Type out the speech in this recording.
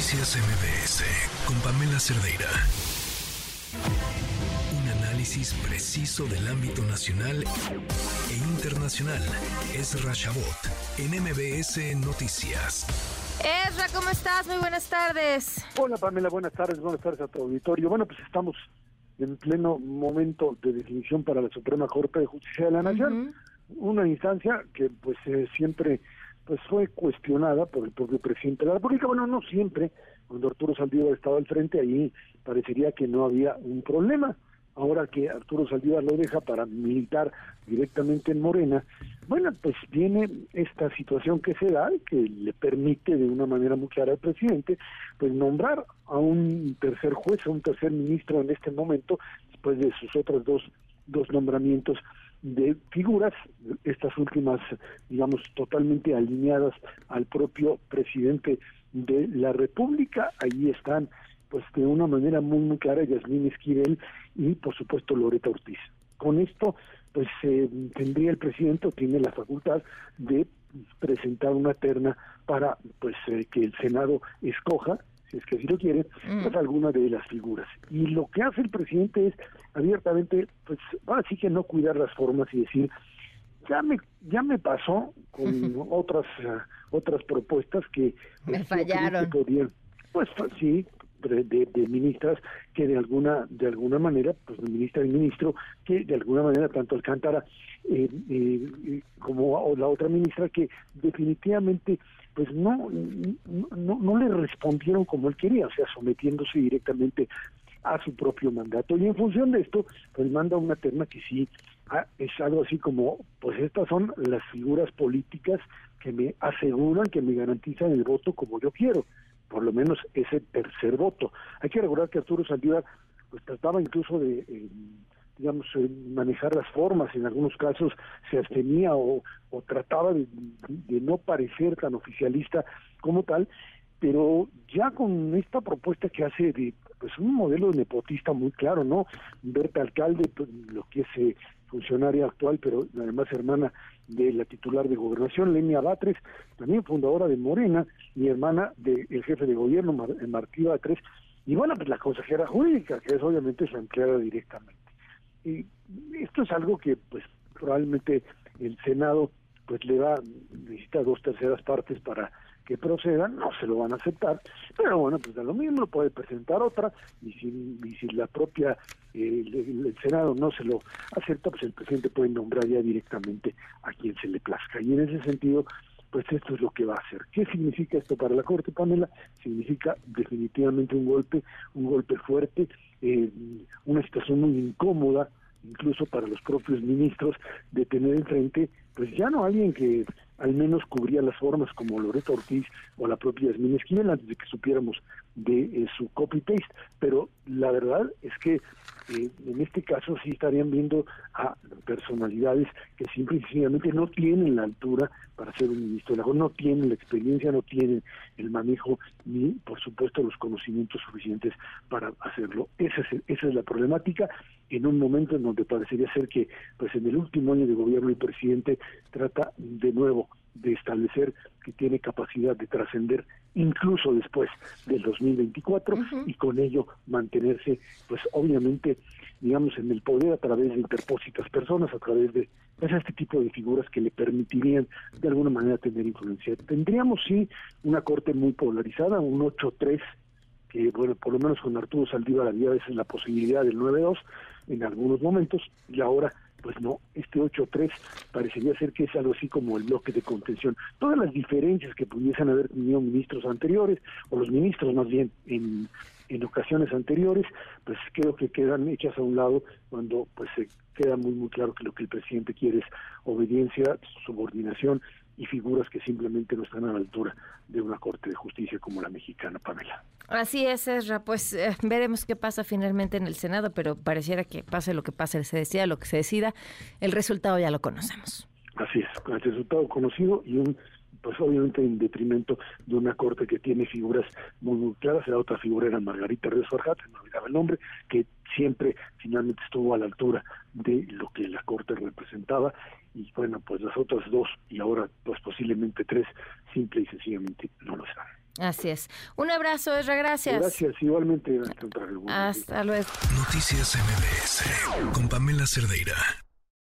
Noticias MBS con Pamela Cerdeira. Un análisis preciso del ámbito nacional e internacional. Es Rashabot en MBS Noticias. Ezra, ¿cómo estás? Muy buenas tardes. Hola Pamela, buenas tardes, buenas tardes a tu auditorio. Bueno, pues estamos en pleno momento de definición para la Suprema Corte de Justicia de la Nación, una instancia que pues eh, siempre pues fue cuestionada por el propio presidente de la República, bueno, no siempre, cuando Arturo Saldívar estaba al frente, ahí parecería que no había un problema. Ahora que Arturo Saldívar lo deja para militar directamente en Morena, bueno, pues viene esta situación que se da y que le permite de una manera muy clara al presidente, pues nombrar a un tercer juez, a un tercer ministro en este momento, después de sus otros dos, dos nombramientos de figuras, estas últimas, digamos, totalmente alineadas al propio presidente de la República. Ahí están, pues de una manera muy, muy clara, Yasmín Esquivel y, por supuesto, Loreta Ortiz. Con esto, pues eh, tendría el presidente o tiene la facultad de presentar una terna para pues eh, que el Senado escoja si es que así lo quiere, mm. pues alguna de las figuras. Y lo que hace el presidente es abiertamente, pues así que no cuidar las formas y decir, ya me ya me pasó con otras otras propuestas que me pues, fallaron. pues sí, de, de, ministras que de alguna de alguna manera, pues ministra y ministro, que de alguna manera tanto Alcántara eh, eh, como la otra ministra que definitivamente pues no, no, no le respondieron como él quería, o sea, sometiéndose directamente a su propio mandato. Y en función de esto, pues manda una terna que sí es algo así como, pues estas son las figuras políticas que me aseguran, que me garantizan el voto como yo quiero por lo menos ese tercer voto. Hay que recordar que Arturo Saldívar pues trataba incluso de eh, digamos eh, manejar las formas en algunos casos se abstenía o, trataba de, no parecer tan oficialista como tal pero ya con esta propuesta que hace de pues un modelo nepotista muy claro no Berta alcalde pues, lo que es eh, funcionaria actual, pero además hermana de la titular de gobernación, Lenia Batres, también fundadora de Morena y hermana del jefe de gobierno, Mar Martí Batres, y bueno, pues la consejera jurídica, que es obviamente su empleada directamente. Y esto es algo que pues probablemente el Senado pues le va, necesita dos terceras partes para que procedan, no se lo van a aceptar, pero bueno, pues de lo mismo puede presentar otra y si, si la propia, eh, el, Senado no se lo acepta, pues el presidente puede nombrar ya directamente a quien se le plazca. Y en ese sentido, pues esto es lo que va a hacer. ¿Qué significa esto para la Corte, Pamela? Significa definitivamente un golpe, un golpe fuerte, eh, una situación muy incómoda, incluso para los propios ministros, de tener enfrente, pues ya no alguien que al menos cubría las formas como Loreto Ortiz o la propia Yasmín Esquivel antes de que supiéramos de eh, su copy-paste. Pero la verdad es que eh, en este caso sí estarían viendo a personalidades que simplemente no tienen la altura para ser un ministro de la no tienen la experiencia, no tienen el manejo ni, por supuesto, los conocimientos suficientes para hacerlo. Esa es, esa es la problemática en un momento en donde parecería ser que, pues en el último año de gobierno el presidente trata de nuevo de establecer que tiene capacidad de trascender incluso después del 2024 y con ello mantenerse, pues obviamente, digamos, en el poder a través de interpósitas personas, a través de pues, este tipo de figuras que le permitirían de alguna manera tener influencia. Tendríamos sí una corte muy polarizada, un 8-3 que bueno, por lo menos con Arturo Saldívar había a veces la posibilidad del 9-2 en algunos momentos, y ahora pues no, este 8-3 parecería ser que es algo así como el bloque de contención. Todas las diferencias que pudiesen haber tenido ministros anteriores, o los ministros más bien en, en ocasiones anteriores, pues creo que quedan hechas a un lado cuando pues se queda muy muy claro que lo que el presidente quiere es obediencia, subordinación y figuras que simplemente no están a la altura de una Corte de Justicia como la mexicana, Pamela. Así es, Ezra. Pues eh, veremos qué pasa finalmente en el Senado, pero pareciera que pase lo que pase, se decida lo que se decida, el resultado ya lo conocemos. Así es, el resultado conocido y un pues obviamente en detrimento de una corte que tiene figuras muy, muy claras. La otra figura era Margarita Ríos Farjat, no olvidaba el nombre, que siempre finalmente estuvo a la altura de lo que la corte representaba y bueno, pues las otras dos y ahora posiblemente tres, simple y sencillamente no lo están. Así es. Un abrazo, Esra, gracias. Gracias, igualmente. Hasta luego. Noticias MBS con Pamela Cerdeira.